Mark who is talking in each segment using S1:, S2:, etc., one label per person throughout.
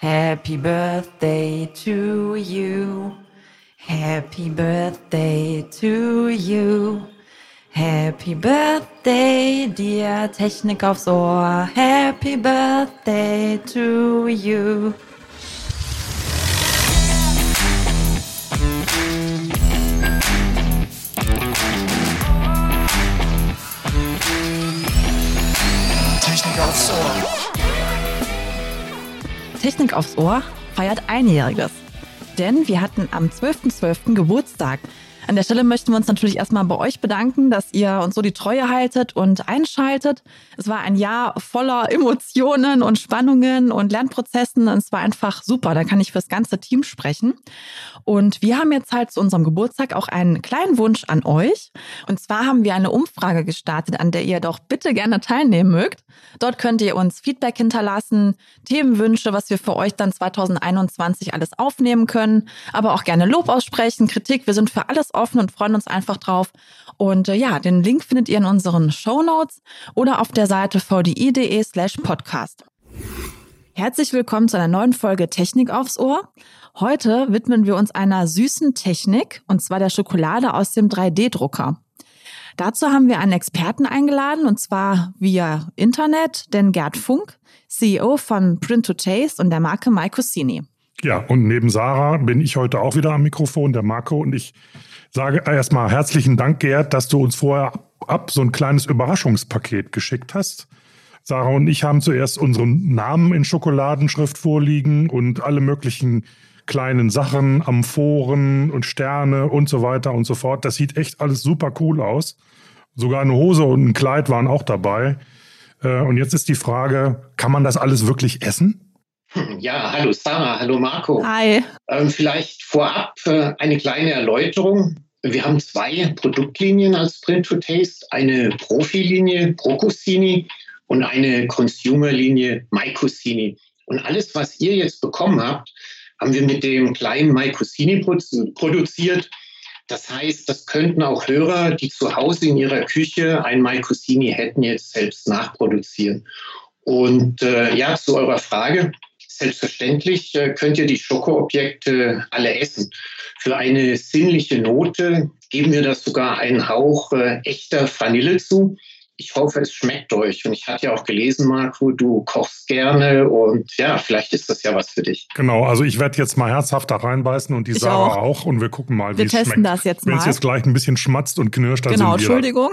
S1: Happy Birthday to you. Happy Birthday to you. Happy Birthday, dear Technik aufs Ohr. Happy Birthday to you.
S2: Technik aufs Ohr
S1: feiert Einjähriges. Denn wir hatten am 12.12. Geburtstag. An der Stelle möchten wir uns natürlich erstmal bei euch bedanken, dass ihr uns so die Treue haltet und einschaltet. Es war ein Jahr voller Emotionen und Spannungen und Lernprozessen. Und es war einfach super. Da kann ich fürs ganze Team sprechen. Und wir haben jetzt halt zu unserem Geburtstag auch einen kleinen Wunsch an euch. Und zwar haben wir eine Umfrage gestartet, an der ihr doch bitte gerne teilnehmen mögt. Dort könnt ihr uns Feedback hinterlassen, Themenwünsche, was wir für euch dann 2021 alles aufnehmen können, aber auch gerne Lob aussprechen, Kritik. Wir sind für alles und freuen uns einfach drauf. Und äh, ja, den Link findet ihr in unseren Show Notes oder auf der Seite vdi.de slash podcast. Herzlich willkommen zu einer neuen Folge Technik aufs Ohr. Heute widmen wir uns einer süßen Technik, und zwar der Schokolade aus dem 3D-Drucker. Dazu haben wir einen Experten eingeladen, und zwar via Internet, den Gerd Funk, CEO von Print to Taste und der Marke Maicosini.
S3: Ja, und neben Sarah bin ich heute auch wieder am Mikrofon, der Marco, und ich sage erstmal herzlichen Dank, Gerd, dass du uns vorher ab so ein kleines Überraschungspaket geschickt hast. Sarah und ich haben zuerst unseren Namen in Schokoladenschrift vorliegen und alle möglichen kleinen Sachen, Amphoren und Sterne und so weiter und so fort. Das sieht echt alles super cool aus. Sogar eine Hose und ein Kleid waren auch dabei. Äh, und jetzt ist die Frage, kann man das alles wirklich essen?
S4: Ja, hallo Sarah, hallo Marco.
S1: Hi.
S4: Ähm, vielleicht vorab äh, eine kleine Erläuterung. Wir haben zwei Produktlinien als Print to Taste, eine Profilinie Procosini und eine Consumerlinie Maicosini. Und alles, was ihr jetzt bekommen habt, haben wir mit dem kleinen Maicosini produziert. Das heißt, das könnten auch Hörer, die zu Hause in ihrer Küche ein Maicosini hätten, jetzt selbst nachproduzieren. Und äh, ja, zu eurer Frage. Selbstverständlich äh, könnt ihr die Schokoobjekte alle essen. Für eine sinnliche Note geben wir das sogar einen Hauch äh, echter Vanille zu ich hoffe, es schmeckt euch. Und ich hatte ja auch gelesen, Marco, du kochst gerne und ja, vielleicht ist das ja was für dich.
S3: Genau, also ich werde jetzt mal herzhaft da reinbeißen und die ich Sarah auch. auch. und wir gucken mal, wie es schmeckt.
S1: Wir testen das jetzt
S3: mal.
S1: Wenn
S3: es jetzt gleich ein bisschen schmatzt und knirscht, dann
S1: genau,
S3: sind wir
S1: Entschuldigung.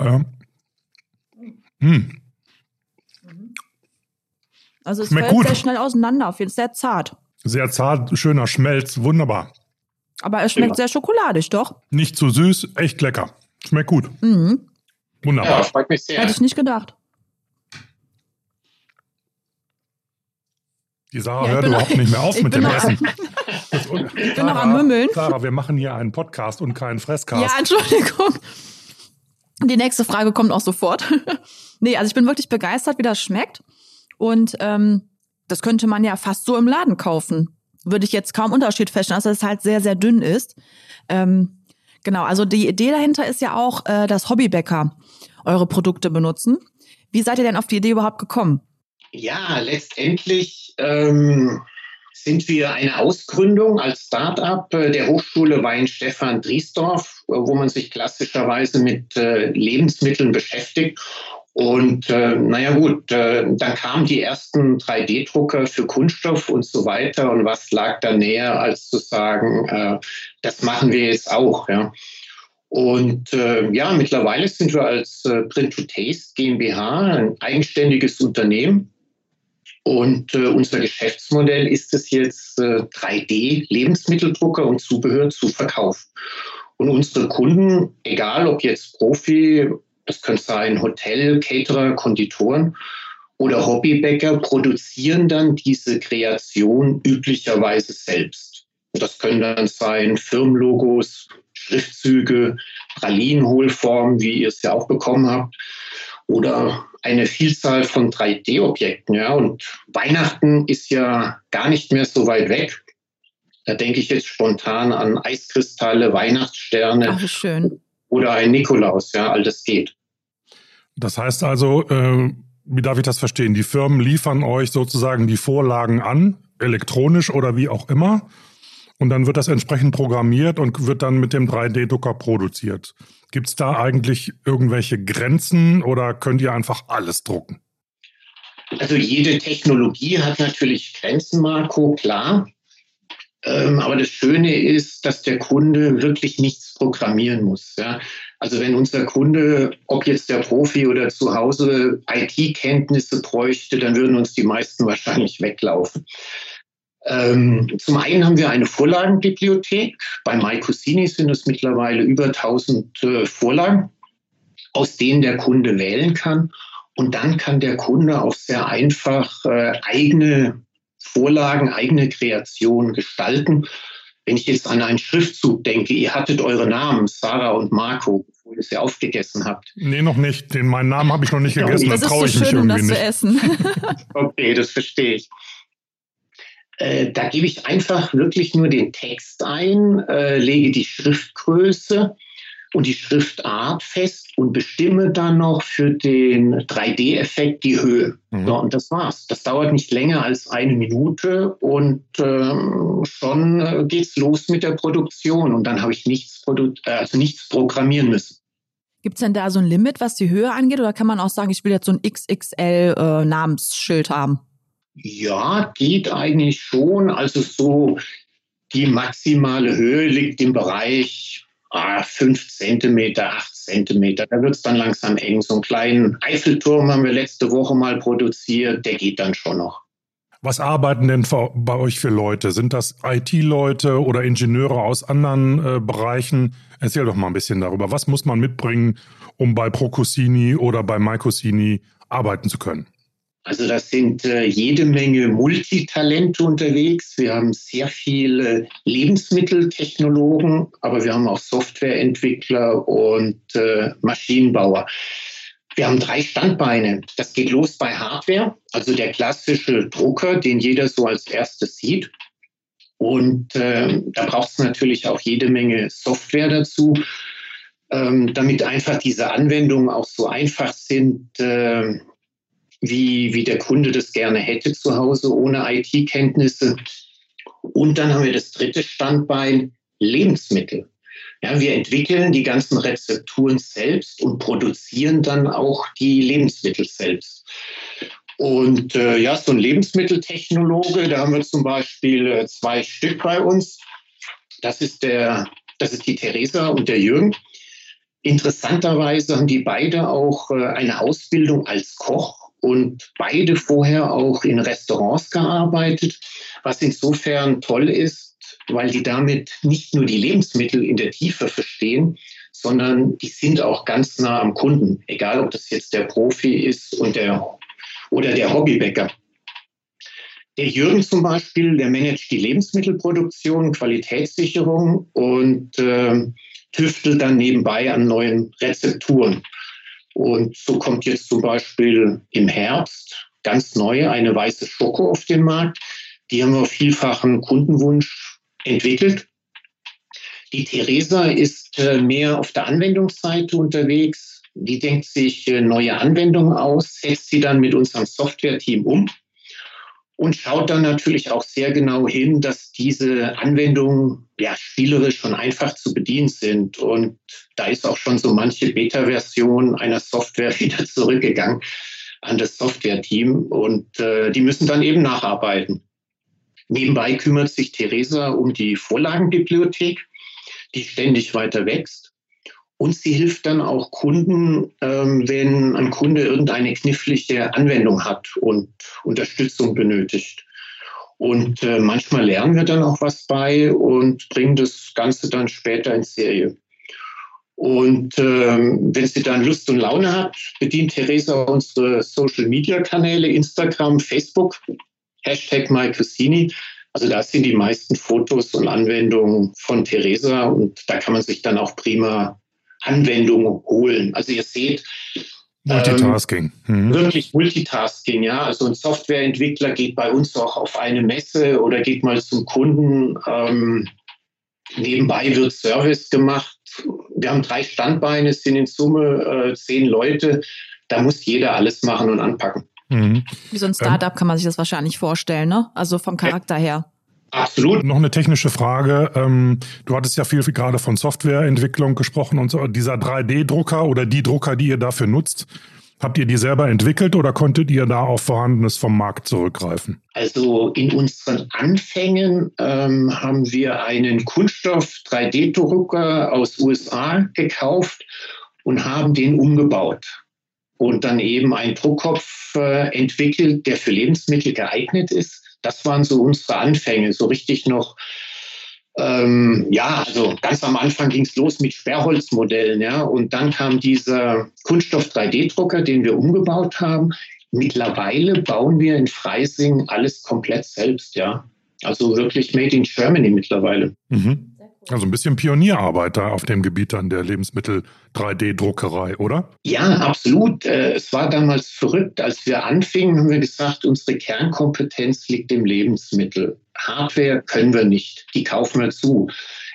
S3: Ähm. Hm.
S1: Also es Schmeckt fällt gut. sehr schnell auseinander, auf jeden Fall sehr zart.
S3: Sehr zart, schöner Schmelz, wunderbar.
S1: Aber es schmeckt ja. sehr schokoladig, doch?
S3: Nicht zu süß, echt lecker. Schmeckt gut.
S1: Mhm.
S3: Wunderbar. Ja,
S4: freut mich sehr.
S1: Hätte ich nicht gedacht.
S3: Die Sarah ja, hört überhaupt nicht mehr auf mit dem noch, Essen.
S1: ich bin noch am Mümmeln.
S3: Sarah, wir machen hier einen Podcast und keinen Fresscast.
S1: Ja, Entschuldigung. Die nächste Frage kommt auch sofort. nee, also ich bin wirklich begeistert, wie das schmeckt. Und ähm, das könnte man ja fast so im Laden kaufen. Würde ich jetzt kaum Unterschied feststellen, dass es halt sehr, sehr dünn ist. Ähm, Genau, also die Idee dahinter ist ja auch, äh, dass Hobbybäcker eure Produkte benutzen. Wie seid ihr denn auf die Idee überhaupt gekommen?
S4: Ja, letztendlich ähm, sind wir eine Ausgründung als Start-up äh, der Hochschule Wein-Stefan Driesdorf, wo man sich klassischerweise mit äh, Lebensmitteln beschäftigt und äh, naja gut, äh, dann kamen die ersten 3D-Drucker für Kunststoff und so weiter. Und was lag da näher, als zu sagen, äh, das machen wir jetzt auch. Ja. Und äh, ja, mittlerweile sind wir als äh, Print to Taste GmbH ein eigenständiges Unternehmen. Und äh, unser Geschäftsmodell ist es jetzt, äh, 3D-Lebensmitteldrucker und Zubehör zu verkaufen. Und unsere Kunden, egal ob jetzt Profi das können sein Hotel, Caterer, Konditoren oder Hobbybäcker, produzieren dann diese Kreation üblicherweise selbst. Das können dann sein Firmenlogos, Schriftzüge, Pralinenhohlformen, wie ihr es ja auch bekommen habt, oder eine Vielzahl von 3D-Objekten. Ja. Und Weihnachten ist ja gar nicht mehr so weit weg. Da denke ich jetzt spontan an Eiskristalle, Weihnachtssterne.
S1: Ach, schön
S4: oder ein Nikolaus, ja, all das geht.
S3: Das heißt also, äh, wie darf ich das verstehen? Die Firmen liefern euch sozusagen die Vorlagen an, elektronisch oder wie auch immer. Und dann wird das entsprechend programmiert und wird dann mit dem 3D-Drucker produziert. Gibt es da eigentlich irgendwelche Grenzen oder könnt ihr einfach alles drucken?
S4: Also jede Technologie hat natürlich Grenzen, Marco, klar. Ähm, aber das Schöne ist, dass der Kunde wirklich nichts programmieren muss. Also wenn unser Kunde, ob jetzt der Profi oder zu Hause IT-Kenntnisse bräuchte, dann würden uns die meisten wahrscheinlich weglaufen. Ähm, zum einen haben wir eine Vorlagenbibliothek. Bei MyCosini sind es mittlerweile über 1000 äh, Vorlagen, aus denen der Kunde wählen kann. Und dann kann der Kunde auch sehr einfach äh, eigene Vorlagen, eigene Kreationen gestalten. Wenn ich jetzt an einen Schriftzug denke, ihr hattet eure Namen, Sarah und Marco, wo ihr sie aufgegessen habt.
S3: Nee, noch nicht. Den, meinen Namen habe ich noch nicht gegessen,
S1: das
S3: da traue
S1: ist
S3: ich
S1: so
S3: mich
S1: schön, um
S3: irgendwie
S1: das zu
S3: nicht.
S1: essen.
S4: Okay, das verstehe ich. Äh, da gebe ich einfach wirklich nur den Text ein, äh, lege die Schriftgröße und die Schriftart fest und bestimme dann noch für den 3D-Effekt die Höhe.
S3: Mhm.
S4: So, und das war's. Das dauert nicht länger als eine Minute und ähm, schon äh, geht's los mit der Produktion. Und dann habe ich nichts, produ äh, also nichts programmieren müssen.
S1: Gibt es denn da so ein Limit, was die Höhe angeht? Oder kann man auch sagen, ich will jetzt so ein XXL-Namensschild haben?
S4: Ja, geht eigentlich schon. Also so die maximale Höhe liegt im Bereich ah, 5 Zentimeter, 8 Zentimeter. Da wird es dann langsam eng. So einen kleinen Eiffelturm haben wir letzte Woche mal produziert. Der geht dann schon noch.
S3: Was arbeiten denn bei euch für Leute? Sind das IT-Leute oder Ingenieure aus anderen äh, Bereichen? Erzähl doch mal ein bisschen darüber. Was muss man mitbringen, um bei Procosini oder bei Mycosini arbeiten zu können?
S4: Also das sind äh, jede Menge Multitalente unterwegs. Wir haben sehr viele Lebensmitteltechnologen, aber wir haben auch Softwareentwickler und äh, Maschinenbauer. Wir haben drei Standbeine. Das geht los bei Hardware, also der klassische Drucker, den jeder so als erstes sieht. Und äh, da braucht es natürlich auch jede Menge Software dazu, ähm, damit einfach diese Anwendungen auch so einfach sind, äh, wie, wie der Kunde das gerne hätte zu Hause ohne IT-Kenntnisse. Und dann haben wir das dritte Standbein, Lebensmittel. Ja, wir entwickeln die ganzen Rezepturen selbst und produzieren dann auch die Lebensmittel selbst. Und äh, ja, so ein Lebensmitteltechnologe, da haben wir zum Beispiel äh, zwei Stück bei uns. Das ist der, das ist die Theresa und der Jürgen. Interessanterweise haben die beide auch äh, eine Ausbildung als Koch und beide vorher auch in Restaurants gearbeitet, was insofern toll ist, weil die damit nicht nur die Lebensmittel in der Tiefe verstehen, sondern die sind auch ganz nah am Kunden, egal ob das jetzt der Profi ist und der, oder der Hobbybäcker. Der Jürgen zum Beispiel, der managt die Lebensmittelproduktion, Qualitätssicherung und äh, tüftelt dann nebenbei an neuen Rezepturen. Und so kommt jetzt zum Beispiel im Herbst ganz neu eine weiße Schoko auf den Markt. Die haben wir auf vielfachen Kundenwunsch entwickelt. Die Theresa ist äh, mehr auf der Anwendungsseite unterwegs. Die denkt sich äh, neue Anwendungen aus, setzt sie dann mit unserem Software-Team um und schaut dann natürlich auch sehr genau hin, dass diese Anwendungen ja spielerisch und einfach zu bedienen sind. Und da ist auch schon so manche Beta-Version einer Software wieder zurückgegangen an das Software-Team und äh, die müssen dann eben nacharbeiten. Nebenbei kümmert sich Theresa um die Vorlagenbibliothek, die ständig weiter wächst. Und sie hilft dann auch Kunden, ähm, wenn ein Kunde irgendeine knifflige Anwendung hat und Unterstützung benötigt. Und äh, manchmal lernen wir dann auch was bei und bringen das Ganze dann später in Serie. Und ähm, wenn sie dann Lust und Laune hat, bedient Theresa unsere Social-Media-Kanäle, Instagram, Facebook, Hashtag MyCusini. Also da sind die meisten Fotos und Anwendungen von Theresa und da kann man sich dann auch prima Anwendungen holen. Also ihr seht,
S3: Multitasking.
S4: ähm,
S3: Mhm.
S4: wirklich Multitasking, ja. Also ein Softwareentwickler geht bei uns auch auf eine Messe oder geht mal zum Kunden. Ähm, nebenbei wird Service gemacht. Wir haben drei Standbeine, es sind in Summe äh, zehn Leute. da muss jeder alles machen und anpacken.
S1: Mhm. Wie so ein Startup kann man sich das wahrscheinlich vorstellen, ne? Also vom Charakter her.
S3: Absolut. Noch eine technische Frage. Ähm, du hattest ja viel, viel gerade von Softwareentwicklung gesprochen und so. Dieser 3D-Drucker oder die Drucker, die ihr dafür nutzt, Habt ihr die selber entwickelt oder konntet ihr da auf Vorhandenes vom Markt zurückgreifen?
S4: Also in unseren Anfängen ähm, haben wir einen Kunststoff 3D-Drucker aus USA gekauft und haben den umgebaut und dann eben einen Druckkopf äh, entwickelt, der für Lebensmittel geeignet ist. Das waren so unsere Anfänge, so richtig noch ähm, ja, also ganz am Anfang ging es los mit Sperrholzmodellen, ja, und dann kam dieser Kunststoff 3D-Drucker, den wir umgebaut haben. Mittlerweile bauen wir in Freising alles komplett selbst, ja. Also wirklich made in Germany mittlerweile.
S3: Mhm. Also ein bisschen Pionierarbeit da auf dem Gebiet dann der Lebensmittel-3D-Druckerei, oder?
S4: Ja, absolut. Äh, es war damals verrückt. Als wir anfingen, haben wir gesagt, unsere Kernkompetenz liegt im Lebensmittel. Hardware können wir nicht, die kaufen wir zu.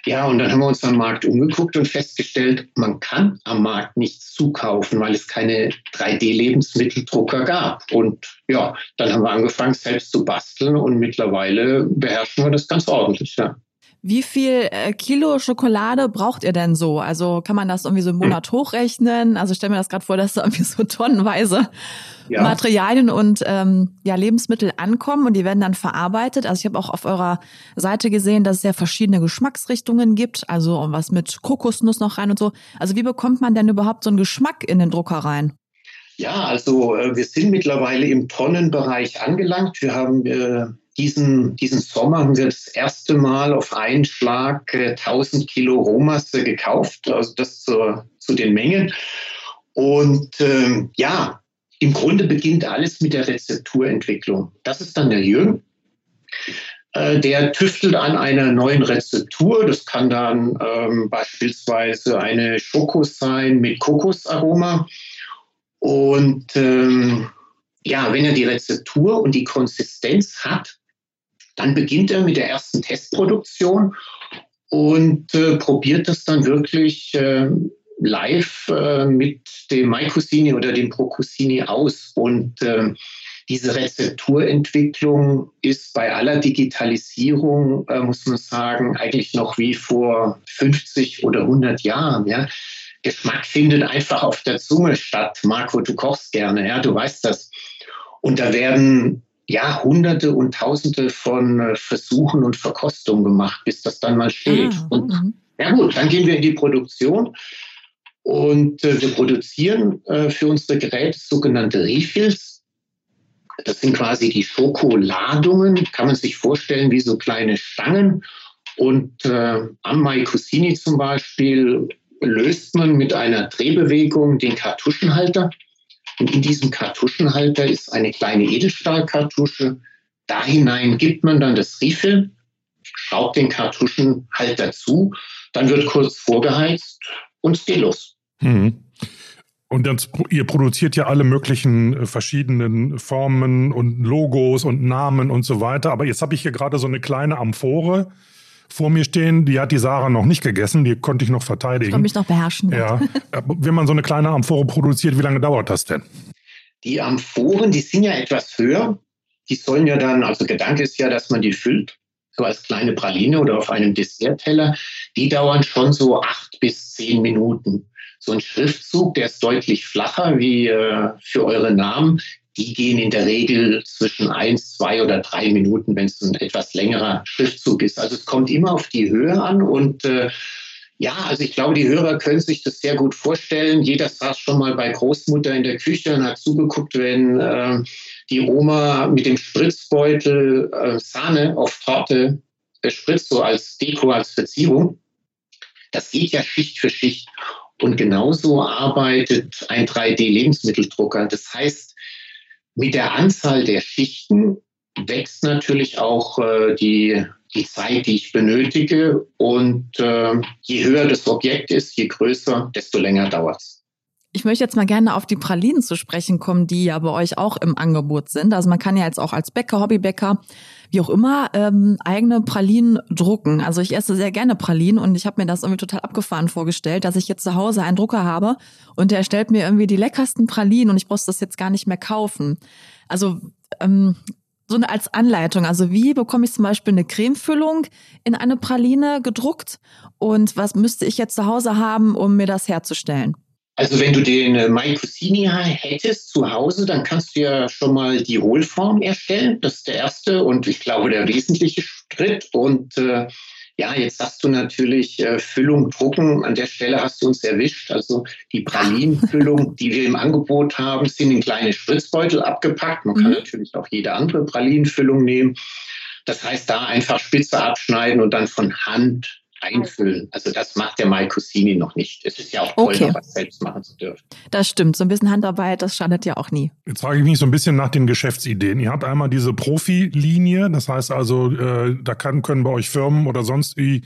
S4: Ja, und dann haben wir uns am Markt umgeguckt und festgestellt, man kann am Markt nichts zukaufen, weil es keine 3D-Lebensmitteldrucker gab. Und ja, dann haben wir angefangen, selbst zu basteln und mittlerweile beherrschen wir das ganz ordentlich. Ja.
S1: Wie viel äh, Kilo Schokolade braucht ihr denn so? Also kann man das irgendwie so im Monat hm. hochrechnen? Also stell mir das gerade vor, dass da irgendwie so tonnenweise ja. Materialien und ähm, ja, Lebensmittel ankommen und die werden dann verarbeitet. Also ich habe auch auf eurer Seite gesehen, dass es ja verschiedene Geschmacksrichtungen gibt, also was mit Kokosnuss noch rein und so. Also wie bekommt man denn überhaupt so einen Geschmack in den Drucker rein?
S4: Ja, also äh, wir sind mittlerweile im Tonnenbereich angelangt. Wir haben äh, diesen, diesen Sommer haben wir das erste Mal auf einen Schlag äh, 1000 Kilo Rohmasse gekauft, also das zu, zu den Mengen. Und ähm, ja, im Grunde beginnt alles mit der Rezepturentwicklung. Das ist dann der Jürgen. Äh, der tüftelt an einer neuen Rezeptur. Das kann dann ähm, beispielsweise eine Schoko sein mit Kokosaroma. Und ähm, ja, wenn er die Rezeptur und die Konsistenz hat, dann beginnt er mit der ersten Testproduktion und äh, probiert das dann wirklich äh, live äh, mit dem MyCusini oder dem ProCusini aus. Und äh, diese Rezepturentwicklung ist bei aller Digitalisierung, äh, muss man sagen, eigentlich noch wie vor 50 oder 100 Jahren. Ja. Geschmack findet einfach auf der Zunge statt. Marco, du kochst gerne, ja, du weißt das. Und da werden ja, Hunderte und Tausende von äh, Versuchen und Verkostungen gemacht, bis das dann mal steht. Ah, und mhm. ja gut, dann gehen wir in die Produktion und äh, wir produzieren äh, für unsere Geräte sogenannte Refills. Das sind quasi die Schokoladungen, kann man sich vorstellen wie so kleine Stangen. Und äh, am Mai Cusini zum Beispiel löst man mit einer Drehbewegung den Kartuschenhalter. Und in diesem Kartuschenhalter ist eine kleine Edelstahlkartusche. Da hinein gibt man dann das Refill, schraubt den Kartuschenhalter zu, dann wird kurz vorgeheizt und es geht los. Mhm.
S3: Und dann, ihr produziert ja alle möglichen äh, verschiedenen Formen und Logos und Namen und so weiter. Aber jetzt habe ich hier gerade so eine kleine Amphore vor mir stehen. Die hat die Sarah noch nicht gegessen, die konnte ich noch verteidigen. Ich
S1: konnte mich noch beherrschen.
S3: Ja. Wenn man so eine kleine Amphore produziert, wie lange dauert das denn?
S4: Die Amphoren, die sind ja etwas höher. Die sollen ja dann, also Gedanke ist ja, dass man die füllt, so als kleine Praline oder auf einem Dessertteller. Die dauern schon so acht bis zehn Minuten. So ein Schriftzug, der ist deutlich flacher wie äh, für eure Namen, die gehen in der Regel zwischen eins, zwei oder drei Minuten, wenn es ein etwas längerer Schriftzug ist. Also es kommt immer auf die Höhe an und äh, ja, also ich glaube, die Hörer können sich das sehr gut vorstellen. Jeder saß schon mal bei Großmutter in der Küche und hat zugeguckt, wenn äh, die Oma mit dem Spritzbeutel äh, Sahne auf Torte spritzt, so als Deko, als Verzierung. Das geht ja Schicht für Schicht. Und genauso arbeitet ein 3D-Lebensmitteldrucker. Das heißt, mit der Anzahl der Schichten wächst natürlich auch äh, die, die Zeit, die ich benötige. Und äh, je höher das Objekt ist, je größer, desto länger dauert es.
S1: Ich möchte jetzt mal gerne auf die Pralinen zu sprechen kommen, die ja bei euch auch im Angebot sind. Also man kann ja jetzt auch als Bäcker, Hobbybäcker, wie auch immer, ähm, eigene Pralinen drucken. Also ich esse sehr gerne Pralinen und ich habe mir das irgendwie total abgefahren vorgestellt, dass ich jetzt zu Hause einen Drucker habe und der stellt mir irgendwie die leckersten Pralinen und ich muss das jetzt gar nicht mehr kaufen. Also ähm, so eine als Anleitung. Also wie bekomme ich zum Beispiel eine Cremefüllung in eine Praline gedruckt und was müsste ich jetzt zu Hause haben, um mir das herzustellen?
S4: Also wenn du den äh, Maicusini hättest zu Hause, dann kannst du ja schon mal die Hohlform erstellen. Das ist der erste und ich glaube der wesentliche Schritt. Und äh, ja, jetzt hast du natürlich äh, Füllung drucken. An der Stelle hast du uns erwischt. Also die Pralinenfüllung, die wir im Angebot haben, sind in kleine Spritzbeutel abgepackt. Man kann mhm. natürlich auch jede andere Pralinenfüllung nehmen. Das heißt, da einfach Spitze abschneiden und dann von Hand einfüllen. Also das macht der Maicusini noch nicht. Es ist ja auch toll, okay. noch was selbst machen zu dürfen.
S1: Das stimmt. So ein bisschen Handarbeit, das schadet ja auch nie.
S3: Jetzt frage ich mich so ein bisschen nach den Geschäftsideen. Ihr habt einmal diese Profilinie, das heißt also, äh, da kann, können bei euch Firmen oder sonst wie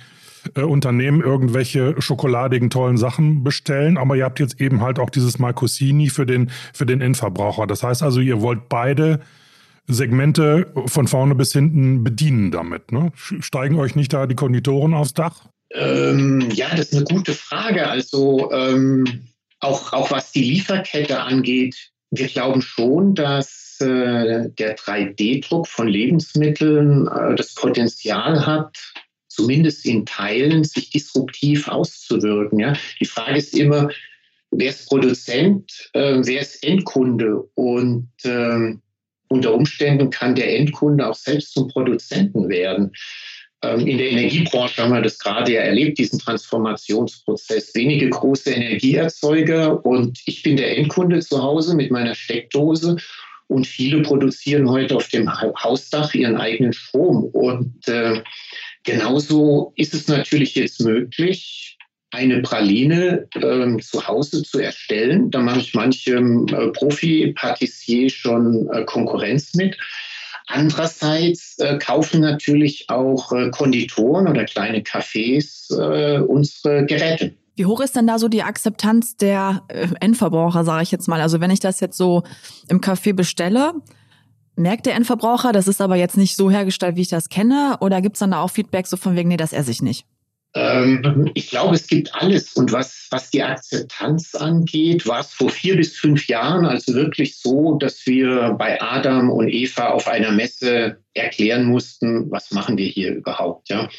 S3: äh, Unternehmen irgendwelche schokoladigen tollen Sachen bestellen, aber ihr habt jetzt eben halt auch dieses Marcosini für den für den Endverbraucher. Das heißt also, ihr wollt beide Segmente von vorne bis hinten bedienen damit? Ne? Steigen euch nicht da die Konditoren aufs Dach?
S4: Ähm, ja, das ist eine gute Frage. Also ähm, auch, auch was die Lieferkette angeht, wir glauben schon, dass äh, der 3D-Druck von Lebensmitteln äh, das Potenzial hat, zumindest in Teilen sich disruptiv auszuwirken. Ja? Die Frage ist immer, wer ist Produzent, äh, wer ist Endkunde? Und ähm, unter Umständen kann der Endkunde auch selbst zum Produzenten werden. Ähm, in der Energiebranche haben wir das gerade ja erlebt, diesen Transformationsprozess. Wenige große Energieerzeuger und ich bin der Endkunde zu Hause mit meiner Steckdose und viele produzieren heute auf dem Hausdach ihren eigenen Strom. Und äh, genauso ist es natürlich jetzt möglich, eine Praline ähm, zu Hause zu erstellen. Da mache ich manchem äh, Profi-Patissier schon äh, Konkurrenz mit. Andererseits äh, kaufen natürlich auch äh, Konditoren oder kleine Cafés äh, unsere Geräte.
S1: Wie hoch ist denn da so die Akzeptanz der äh, Endverbraucher, sage ich jetzt mal? Also wenn ich das jetzt so im Café bestelle, merkt der Endverbraucher, das ist aber jetzt nicht so hergestellt, wie ich das kenne? Oder gibt es dann da auch Feedback so von wegen, nee, das esse ich nicht?
S4: Ähm, ich glaube, es gibt alles. Und was, was die Akzeptanz angeht, war es vor vier bis fünf Jahren also wirklich so, dass wir bei Adam und Eva auf einer Messe erklären mussten, was machen wir hier überhaupt. Ja?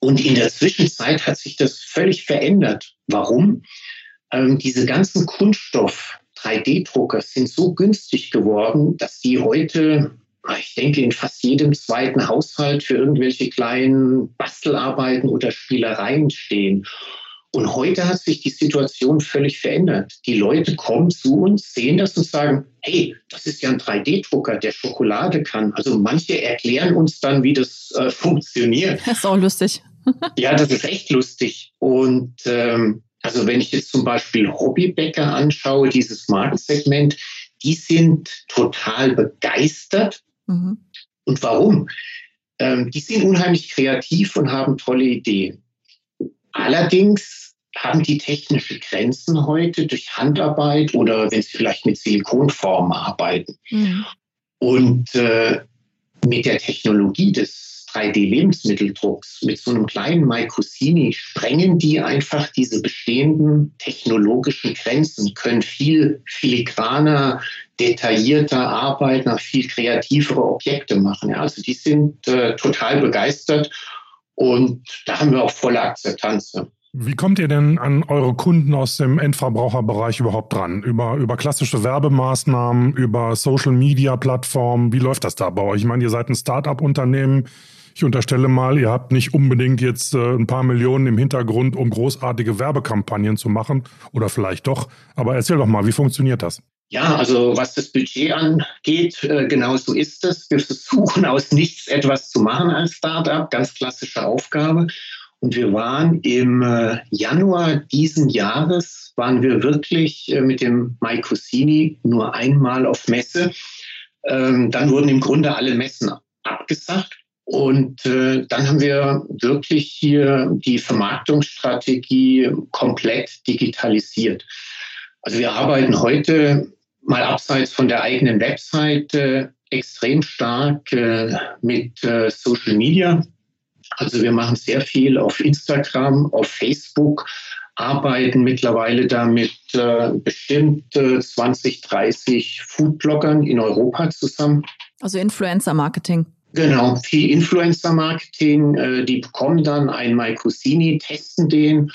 S4: Und in der Zwischenzeit hat sich das völlig verändert. Warum? Ähm, diese ganzen Kunststoff 3D-Drucker sind so günstig geworden, dass die heute ich denke, in fast jedem zweiten Haushalt für irgendwelche kleinen Bastelarbeiten oder Spielereien stehen. Und heute hat sich die Situation völlig verändert. Die Leute kommen zu uns, sehen das und sagen, hey, das ist ja ein 3D-Drucker, der Schokolade kann. Also manche erklären uns dann, wie das äh, funktioniert.
S1: Das ist auch lustig.
S4: ja, das ist echt lustig. Und ähm, also wenn ich jetzt zum Beispiel Hobbybäcker anschaue, dieses Marktsegment, die sind total begeistert Mhm. Und warum? Ähm, die sind unheimlich kreativ und haben tolle Ideen. Allerdings haben die technische Grenzen heute durch Handarbeit oder wenn sie vielleicht mit Silikonformen arbeiten. Mhm. Und äh, mit der Technologie des 3D-Lebensmitteldrucks mit so einem kleinen Maicusini sprengen die einfach diese bestehenden technologischen Grenzen, können viel filigraner, detaillierter arbeiten, viel kreativere Objekte machen. Also die sind äh, total begeistert und da haben wir auch volle Akzeptanz. Ja.
S3: Wie kommt ihr denn an eure Kunden aus dem Endverbraucherbereich überhaupt dran? Über, über klassische Werbemaßnahmen, über Social-Media-Plattformen? Wie läuft das da bei euch? Ich meine, ihr seid ein Start-up-Unternehmen. Ich unterstelle mal, ihr habt nicht unbedingt jetzt äh, ein paar Millionen im Hintergrund, um großartige Werbekampagnen zu machen. Oder vielleicht doch. Aber erzähl doch mal, wie funktioniert das?
S4: Ja, also was das Budget angeht, äh, genau so ist es. Wir versuchen aus nichts etwas zu machen als Startup, ganz klassische Aufgabe. Und wir waren im äh, Januar diesen Jahres, waren wir wirklich äh, mit dem Maicusini nur einmal auf Messe. Ähm, dann wurden im Grunde alle Messen abgesagt. Und äh, dann haben wir wirklich hier die Vermarktungsstrategie komplett digitalisiert. Also wir arbeiten heute mal abseits von der eigenen Webseite extrem stark mit Social Media. Also wir machen sehr viel auf Instagram, auf Facebook, arbeiten mittlerweile da mit äh, bestimmt 20, 30 Foodbloggern in Europa zusammen.
S1: Also Influencer-Marketing.
S4: Genau, viel Influencer-Marketing. Äh, die bekommen dann einen Maicusini, testen den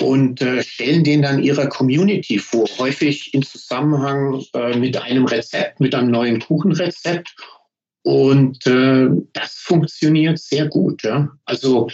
S4: und äh, stellen den dann ihrer Community vor, häufig in Zusammenhang äh, mit einem Rezept, mit einem neuen Kuchenrezept. Und äh, das funktioniert sehr gut. Ja? Also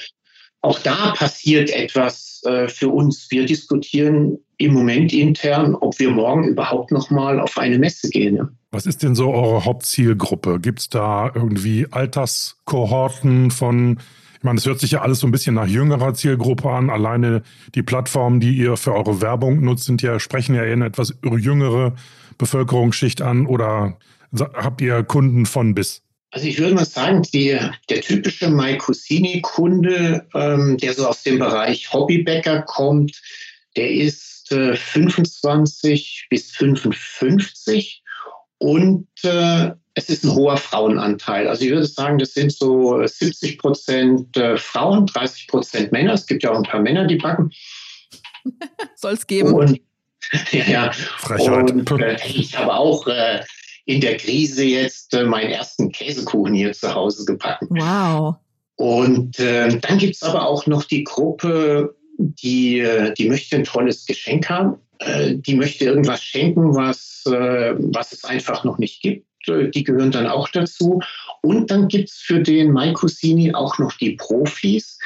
S4: auch da passiert etwas äh, für uns. Wir diskutieren im Moment intern, ob wir morgen überhaupt noch mal auf eine Messe gehen. Ja?
S3: Was ist denn so eure Hauptzielgruppe? Gibt es da irgendwie Alterskohorten von, ich meine, es hört sich ja alles so ein bisschen nach jüngerer Zielgruppe an. Alleine die Plattformen, die ihr für eure Werbung nutzt, sind ja, sprechen ja eher eine etwas jüngere Bevölkerungsschicht an oder habt ihr Kunden von bis?
S4: Also ich würde mal sagen, die, der typische Maicusini-Kunde, ähm, der so aus dem Bereich Hobbybäcker kommt, der ist äh, 25 bis 55 und äh, es ist ein hoher Frauenanteil. Also ich würde sagen, das sind so 70 Prozent äh, Frauen, 30 Prozent Männer. Es gibt ja auch ein paar Männer, die backen.
S1: Soll es geben.
S4: Und, ja, ja. Frechheit. Und äh, ich habe auch äh, in der Krise jetzt äh, meinen ersten Käsekuchen hier zu Hause gebacken.
S1: Wow.
S4: Und äh, dann gibt es aber auch noch die Gruppe, die, äh, die möchte ein tolles Geschenk haben. Äh, die möchte irgendwas schenken, was, äh, was es einfach noch nicht gibt. Äh, die gehören dann auch dazu. Und dann gibt es für den Mai Cusini auch noch die Profis,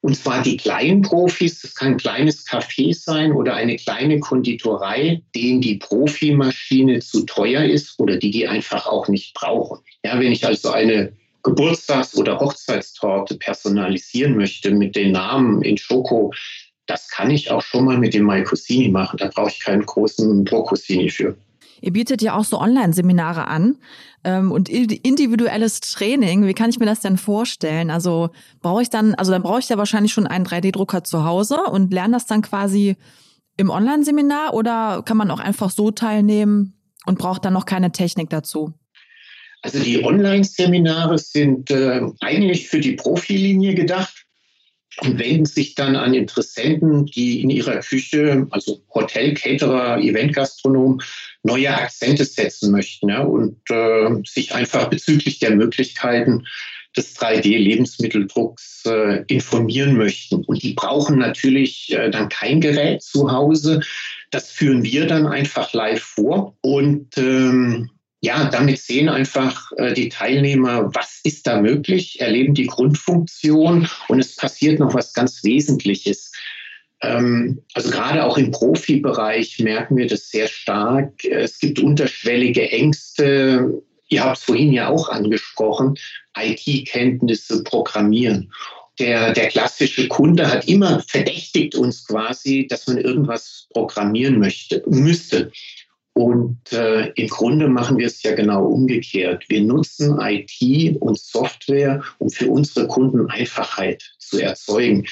S4: und zwar die kleinen Profis, das kann ein kleines Café sein oder eine kleine Konditorei, denen die Profimaschine zu teuer ist oder die die einfach auch nicht brauchen. Ja, wenn ich also eine Geburtstags- oder Hochzeitstorte personalisieren möchte mit den Namen in Schoko, das kann ich auch schon mal mit dem Maicusini machen. Da brauche ich keinen großen Procusini für.
S1: Ihr bietet ja auch so Online-Seminare an ähm, und individuelles Training. Wie kann ich mir das denn vorstellen? Also brauche ich dann, also dann brauche ich ja wahrscheinlich schon einen 3D-Drucker zu Hause und lerne das dann quasi im Online-Seminar oder kann man auch einfach so teilnehmen und braucht dann noch keine Technik dazu?
S4: Also die Online-Seminare sind äh, eigentlich für die Profilinie gedacht und wenden sich dann an Interessenten, die in ihrer Küche, also Hotel, Caterer, Eventgastronom, neue Akzente setzen möchten ja, und äh, sich einfach bezüglich der Möglichkeiten des 3D-Lebensmitteldrucks äh, informieren möchten. Und die brauchen natürlich äh, dann kein Gerät zu Hause. Das führen wir dann einfach live vor und ähm, ja, damit sehen einfach äh, die Teilnehmer, was ist da möglich, erleben die Grundfunktion und es passiert noch was ganz Wesentliches. Ähm, also gerade auch im Profibereich merken wir das sehr stark. Es gibt unterschwellige Ängste. Ihr habt es vorhin ja auch angesprochen, IT-Kenntnisse, Programmieren. Der, der klassische Kunde hat immer verdächtigt uns quasi, dass man irgendwas programmieren möchte, müsste. Und äh, im Grunde machen wir es ja genau umgekehrt. Wir nutzen IT und Software, um für unsere Kunden Einfachheit zu erzeugen.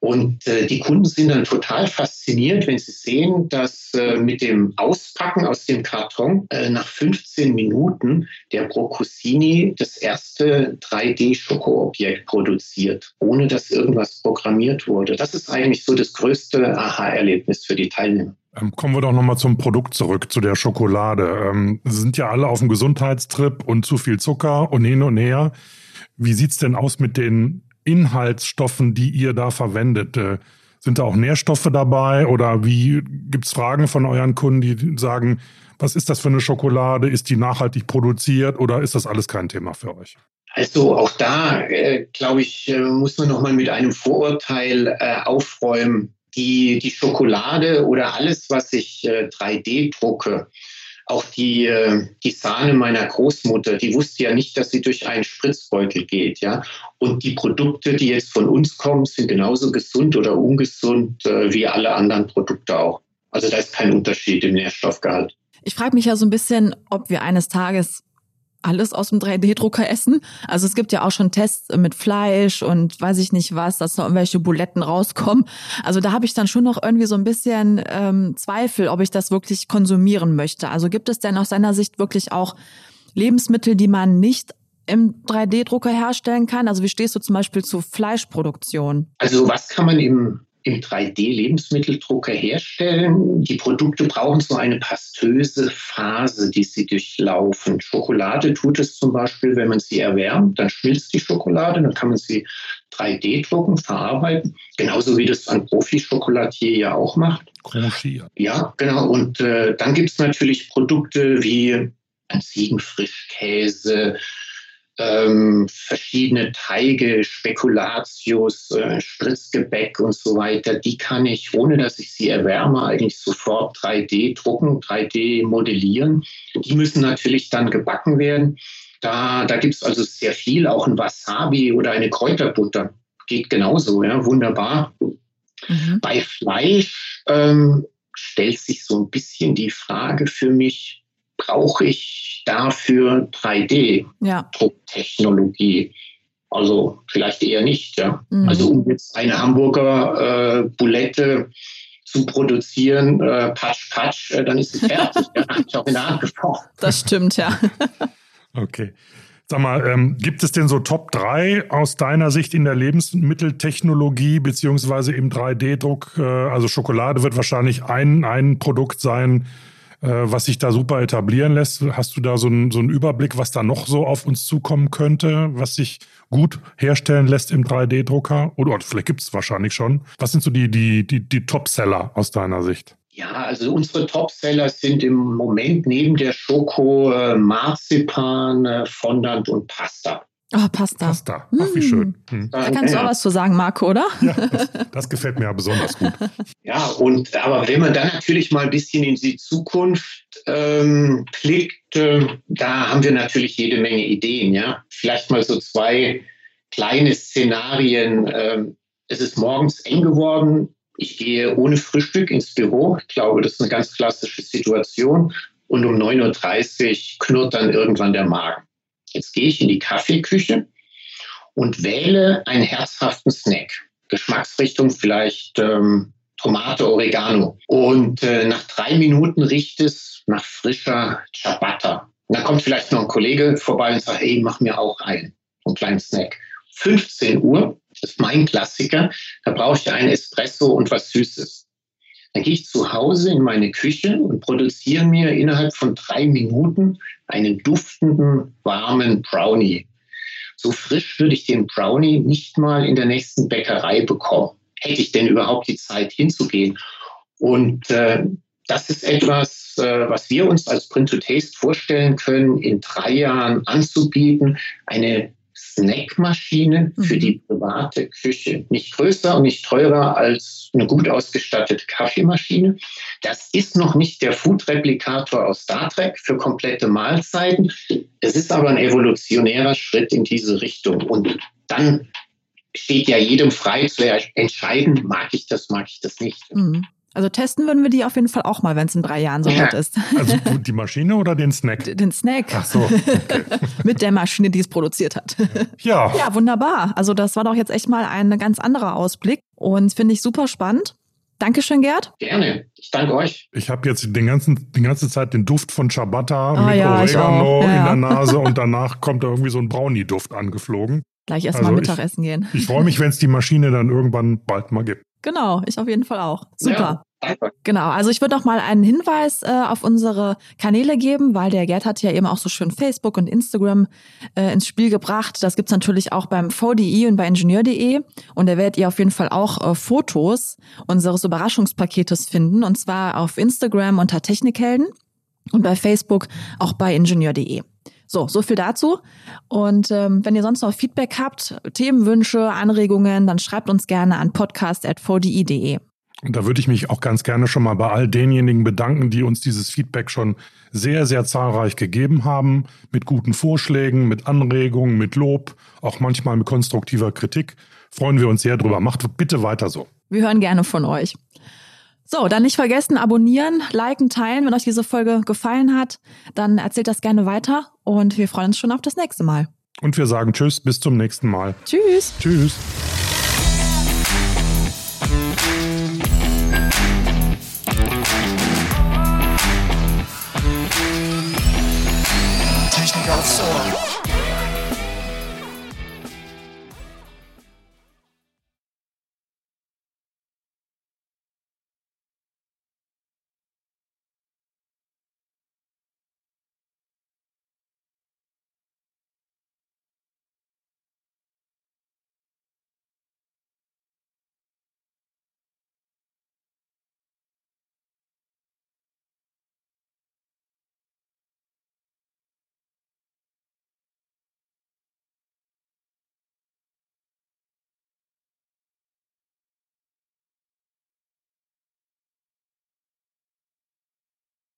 S4: Und äh, die Kunden sind dann total fasziniert, wenn sie sehen, dass äh, mit dem Auspacken aus dem Karton äh, nach 15 Minuten der Brocusini das erste 3D-Schokoobjekt produziert, ohne dass irgendwas programmiert wurde. Das ist eigentlich so das größte Aha-Erlebnis für die Teilnehmer.
S3: Ähm, kommen wir doch nochmal zum Produkt zurück, zu der Schokolade. Ähm, sind ja alle auf dem Gesundheitstrip und zu viel Zucker und hin und her. Wie sieht's denn aus mit den Inhaltsstoffen, die ihr da verwendet? Äh, sind da auch Nährstoffe dabei oder wie gibt's Fragen von euren Kunden, die sagen, was ist das für eine Schokolade? Ist die nachhaltig produziert oder ist das alles kein Thema für euch?
S4: Also auch da, äh, glaube ich, äh, muss man nochmal mit einem Vorurteil äh, aufräumen die, die Schokolade oder alles, was ich äh, 3D drucke, auch die, äh, die Sahne meiner Großmutter, die wusste ja nicht, dass sie durch einen Spritzbeutel geht, ja. Und die Produkte, die jetzt von uns kommen, sind genauso gesund oder ungesund äh, wie alle anderen Produkte auch. Also da ist kein Unterschied im Nährstoffgehalt.
S1: Ich frage mich ja so ein bisschen, ob wir eines Tages alles aus dem 3D-Drucker essen. Also es gibt ja auch schon Tests mit Fleisch und weiß ich nicht was, dass da irgendwelche Buletten rauskommen. Also da habe ich dann schon noch irgendwie so ein bisschen ähm, Zweifel, ob ich das wirklich konsumieren möchte. Also gibt es denn aus seiner Sicht wirklich auch Lebensmittel, die man nicht im 3D-Drucker herstellen kann? Also wie stehst du zum Beispiel zu Fleischproduktion?
S4: Also was kann man im im 3D-Lebensmitteldrucker herstellen. Die Produkte brauchen so eine pastöse Phase, die sie durchlaufen. Schokolade tut es zum Beispiel, wenn man sie erwärmt, dann schmilzt die Schokolade, dann kann man sie 3D drucken, verarbeiten. Genauso wie das ein Profi-Schokolatier ja auch macht.
S3: Crunchieren.
S4: Ja, genau. Und äh, dann gibt es natürlich Produkte wie Ziegenfrischkäse, ähm, verschiedene Teige, Spekulatius, äh, Spritzgebäck und so weiter, die kann ich, ohne dass ich sie erwärme, eigentlich sofort 3D drucken, 3D modellieren. Die müssen natürlich dann gebacken werden. Da, da gibt es also sehr viel, auch ein Wasabi oder eine Kräuterbutter. Geht genauso, ja, wunderbar. Mhm. Bei Fleisch ähm, stellt sich so ein bisschen die Frage für mich, brauche ich dafür 3D-Drucktechnologie? Ja. Also vielleicht eher nicht, ja. Mhm. Also um jetzt eine Hamburger äh, Bulette zu produzieren, äh, patsch, patsch, äh, dann ist es fertig. ja, ich auch in der Hand gebraucht.
S1: Das stimmt, ja.
S3: okay. Sag mal, ähm, gibt es denn so Top 3 aus deiner Sicht in der Lebensmitteltechnologie beziehungsweise im 3D-Druck? Äh, also Schokolade wird wahrscheinlich ein, ein Produkt sein, äh, was sich da super etablieren lässt. Hast du da so einen, so einen Überblick, was da noch so auf uns zukommen könnte, was sich gut herstellen lässt im 3D-Drucker? Oder, oder vielleicht gibt es wahrscheinlich schon. Was sind so die, die, die, die Top-Seller aus deiner Sicht?
S4: Ja, also unsere Top-Seller sind im Moment neben der Schoko äh, Marzipan, äh, Fondant und Pasta.
S1: Oh, Pasta.
S3: Pasta. Ach, wie schön.
S1: Hm. Da kannst du auch was zu sagen, Marco, oder?
S3: Ja, das, das, gefällt mir ja besonders gut.
S4: Ja, und aber wenn man dann natürlich mal ein bisschen in die Zukunft ähm, blickt, äh, da haben wir natürlich jede Menge Ideen. Ja, vielleicht mal so zwei kleine Szenarien. Ähm, es ist morgens eng geworden. Ich gehe ohne Frühstück ins Büro. Ich glaube, das ist eine ganz klassische Situation. Und um 9.30 Uhr knurrt dann irgendwann der Magen. Jetzt gehe ich in die Kaffeeküche und wähle einen herzhaften Snack. Geschmacksrichtung vielleicht ähm, Tomate, Oregano. Und äh, nach drei Minuten riecht es nach frischer Ciabatta. Und dann kommt vielleicht noch ein Kollege vorbei und sagt, hey, mach mir auch einen, einen kleinen Snack. 15 Uhr, ist mein Klassiker, da brauche ich einen Espresso und was Süßes. Dann gehe ich zu Hause in meine Küche und produziere mir innerhalb von drei Minuten einen duftenden, warmen Brownie. So frisch würde ich den Brownie nicht mal in der nächsten Bäckerei bekommen. Hätte ich denn überhaupt die Zeit hinzugehen? Und äh, das ist etwas, äh, was wir uns als Print to Taste vorstellen können, in drei Jahren anzubieten. Eine Snackmaschine für mhm. die private Küche. Nicht größer und nicht teurer als eine gut ausgestattete Kaffeemaschine. Das ist noch nicht der Food-Replikator aus Star Trek für komplette Mahlzeiten. Es ist aber ein evolutionärer Schritt in diese Richtung. Und dann steht ja jedem frei zu entscheiden, mag ich das, mag ich das nicht.
S1: Mhm. Also testen würden wir die auf jeden Fall auch mal, wenn es in drei Jahren so weit ist.
S3: Also die Maschine oder den Snack?
S1: Den Snack.
S3: Ach so. Okay.
S1: Mit der Maschine, die es produziert hat.
S3: Ja.
S1: Ja, wunderbar. Also das war doch jetzt echt mal ein ganz anderer Ausblick und finde ich super spannend. Dankeschön, Gerd.
S4: Gerne. Ich danke euch.
S3: Ich habe jetzt den ganzen, die ganze Zeit den Duft von Ciabatta oh, mit ja, Oregano ja. in der Nase und danach kommt da irgendwie so ein Brownie-Duft angeflogen.
S1: Gleich erstmal also Mittagessen gehen.
S3: Ich freue mich, wenn es die Maschine dann irgendwann bald mal gibt.
S1: Genau, ich auf jeden Fall auch. Super. Ja, genau, also ich würde noch mal einen Hinweis äh, auf unsere Kanäle geben, weil der Gerd hat ja eben auch so schön Facebook und Instagram äh, ins Spiel gebracht. Das gibt's natürlich auch beim VDI und bei Ingenieur.de. Und da werdet ihr auf jeden Fall auch äh, Fotos unseres Überraschungspaketes finden. Und zwar auf Instagram unter Technikhelden und bei Facebook auch bei Ingenieur.de. So, so viel dazu. Und ähm, wenn ihr sonst noch Feedback habt, Themenwünsche, Anregungen, dann schreibt uns gerne an podcast.vdi.de.
S3: Und da würde ich mich auch ganz gerne schon mal bei all denjenigen bedanken, die uns dieses Feedback schon sehr, sehr zahlreich gegeben haben, mit guten Vorschlägen, mit Anregungen, mit Lob, auch manchmal mit konstruktiver Kritik. Freuen wir uns sehr drüber. Macht bitte weiter so.
S1: Wir hören gerne von euch. So, dann nicht vergessen, abonnieren, liken, teilen. Wenn euch diese Folge gefallen hat, dann erzählt das gerne weiter und wir freuen uns schon auf das nächste Mal.
S3: Und wir sagen Tschüss, bis zum nächsten Mal.
S1: Tschüss.
S3: Tschüss.